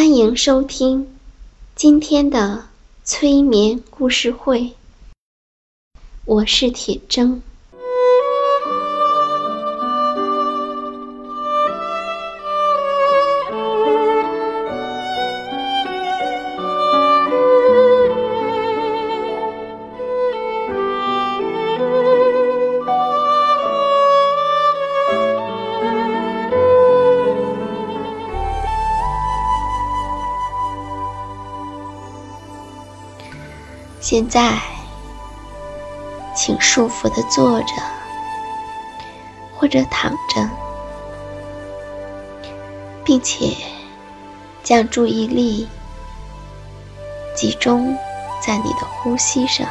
欢迎收听今天的催眠故事会，我是铁铮。现在，请舒服的坐着，或者躺着，并且将注意力集中在你的呼吸上。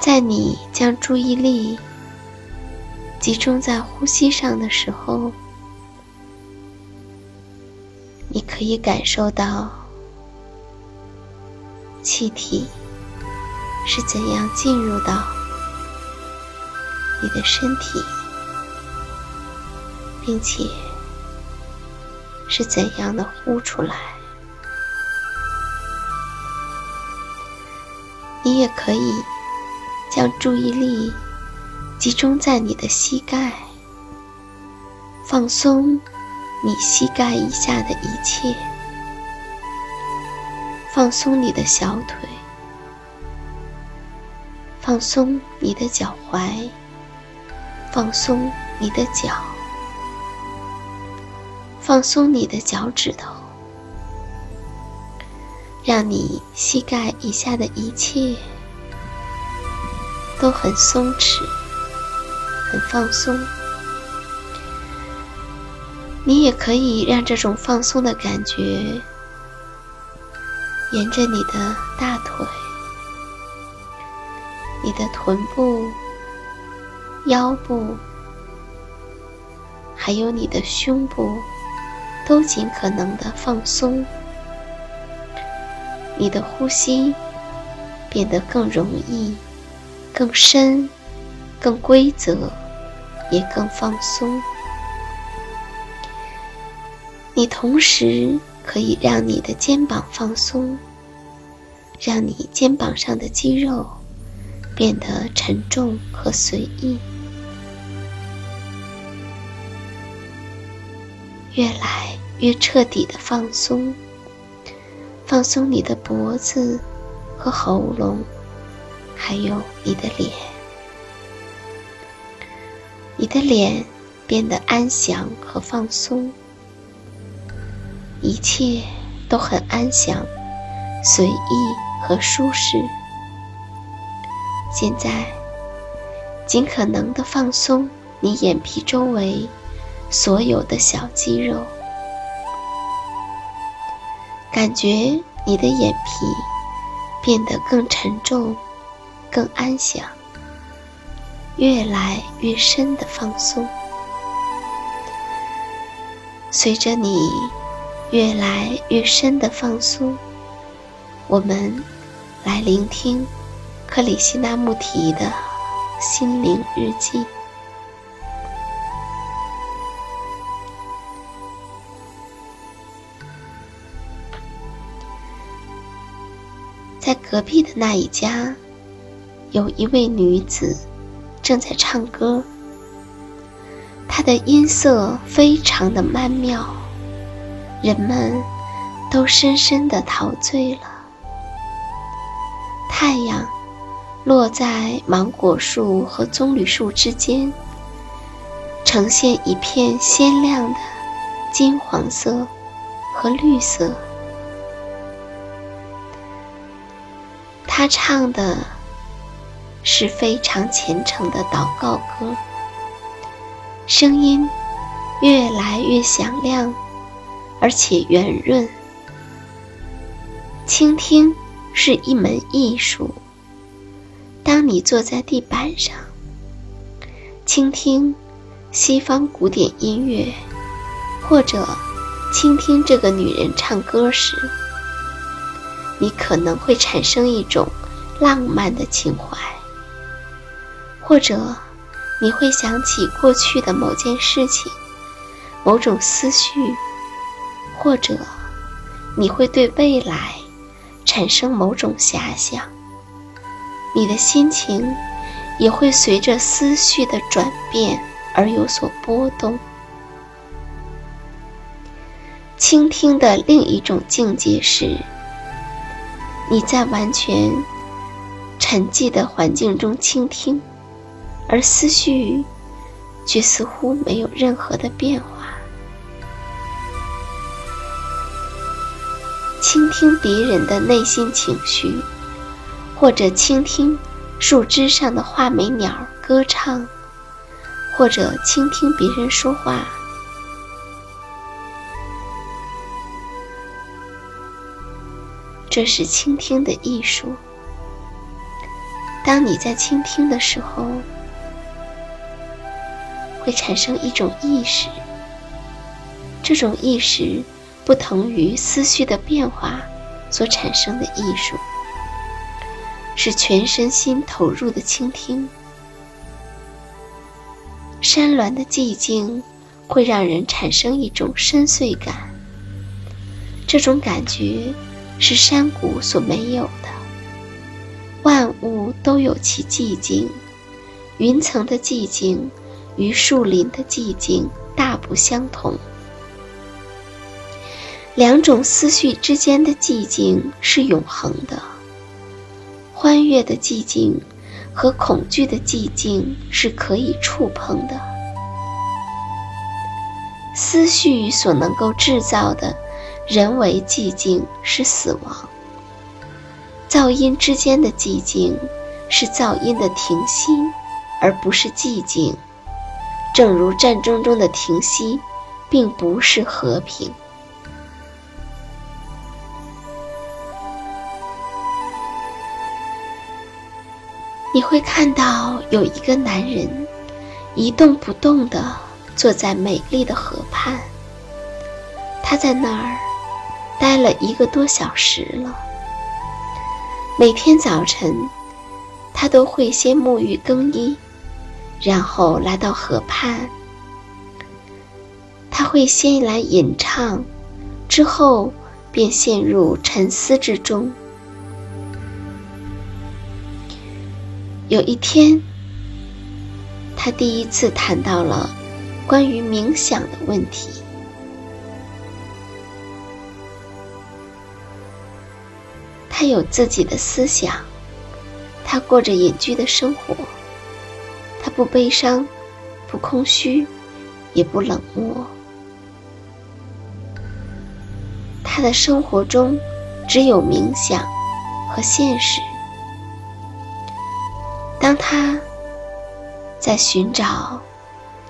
在你将注意力集中在呼吸上的时候，可以感受到气体是怎样进入到你的身体，并且是怎样的呼出来。你也可以将注意力集中在你的膝盖，放松。你膝盖以下的一切，放松你的小腿，放松你的脚踝，放松你的脚，放松你的脚趾头，让你膝盖以下的一切都很松弛，很放松。你也可以让这种放松的感觉沿着你的大腿、你的臀部、腰部，还有你的胸部，都尽可能的放松。你的呼吸变得更容易、更深、更规则，也更放松。你同时可以让你的肩膀放松，让你肩膀上的肌肉变得沉重和随意，越来越彻底的放松。放松你的脖子和喉咙，还有你的脸。你的脸变得安详和放松。一切都很安详、随意和舒适。现在，尽可能的放松你眼皮周围所有的小肌肉，感觉你的眼皮变得更沉重、更安详，越来越深的放松。随着你。越来越深的放松，我们来聆听克里希那穆提的心灵日记。在隔壁的那一家，有一位女子正在唱歌，她的音色非常的曼妙，人们都深深的陶醉了。太阳落在芒果树和棕榈树之间，呈现一片鲜亮的金黄色和绿色。他唱的是非常虔诚的祷告歌，声音越来越响亮，而且圆润。倾听。是一门艺术。当你坐在地板上，倾听西方古典音乐，或者倾听这个女人唱歌时，你可能会产生一种浪漫的情怀，或者你会想起过去的某件事情、某种思绪，或者你会对未来。产生某种遐想，你的心情也会随着思绪的转变而有所波动。倾听的另一种境界是，你在完全沉寂的环境中倾听，而思绪却似乎没有任何的变化。倾听别人的内心情绪，或者倾听树枝上的画眉鸟歌唱，或者倾听别人说话，这是倾听的艺术。当你在倾听的时候，会产生一种意识，这种意识。不同于思绪的变化所产生的艺术，是全身心投入的倾听。山峦的寂静会让人产生一种深邃感，这种感觉是山谷所没有的。万物都有其寂静，云层的寂静与树林的寂静大不相同。两种思绪之间的寂静是永恒的，欢悦的寂静和恐惧的寂静是可以触碰的。思绪所能够制造的人为寂静是死亡，噪音之间的寂静是噪音的停息，而不是寂静。正如战争中的停息，并不是和平。你会看到有一个男人一动不动地坐在美丽的河畔，他在那儿待了一个多小时了。每天早晨，他都会先沐浴更衣，然后来到河畔。他会先来吟唱，之后便陷入沉思之中。有一天，他第一次谈到了关于冥想的问题。他有自己的思想，他过着隐居的生活。他不悲伤，不空虚，也不冷漠。他的生活中只有冥想和现实。他在寻找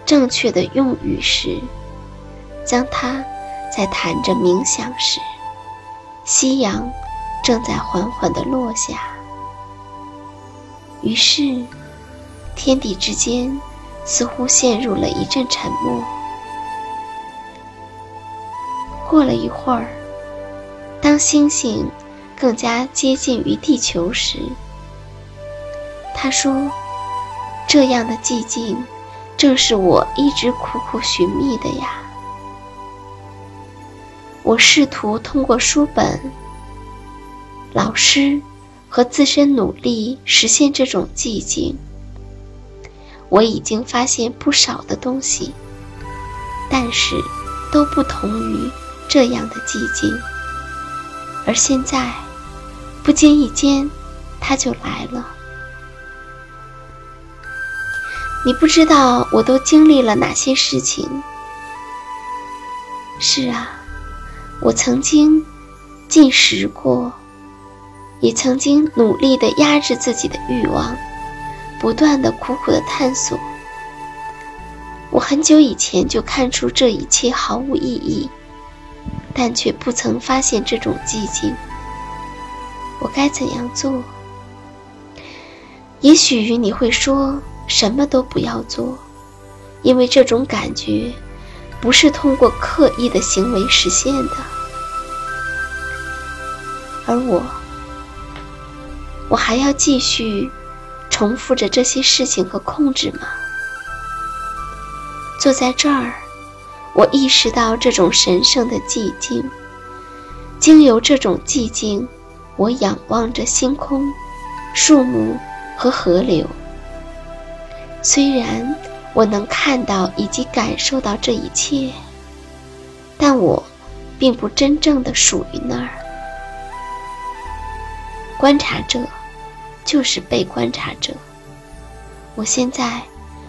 正确的用语时，当他在谈着冥想时，夕阳正在缓缓的落下。于是，天地之间似乎陷入了一阵沉默。过了一会儿，当星星更加接近于地球时，他说：“这样的寂静，正是我一直苦苦寻觅的呀。”我试图通过书本、老师和自身努力实现这种寂静。我已经发现不少的东西，但是都不同于这样的寂静。而现在，不经意间，它就来了。你不知道我都经历了哪些事情。是啊，我曾经进食过，也曾经努力地压制自己的欲望。不断的苦苦的探索，我很久以前就看出这一切毫无意义，但却不曾发现这种寂静。我该怎样做？也许你会说什么都不要做，因为这种感觉不是通过刻意的行为实现的。而我，我还要继续。重复着这些事情和控制吗？坐在这儿，我意识到这种神圣的寂静。经由这种寂静，我仰望着星空、树木和河流。虽然我能看到以及感受到这一切，但我并不真正的属于那儿。观察者。就是被观察者。我现在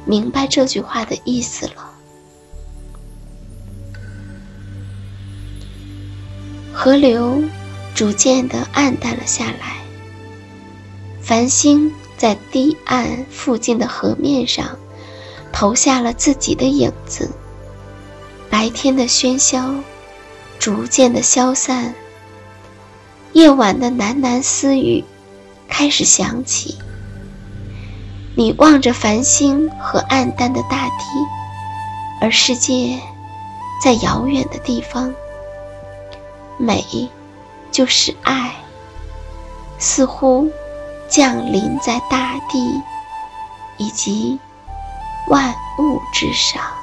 明白这句话的意思了。河流逐渐的暗淡了下来，繁星在堤岸附近的河面上投下了自己的影子。白天的喧嚣逐渐的消散，夜晚的喃喃私语。开始响起。你望着繁星和暗淡的大地，而世界在遥远的地方。美，就是爱，似乎降临在大地以及万物之上。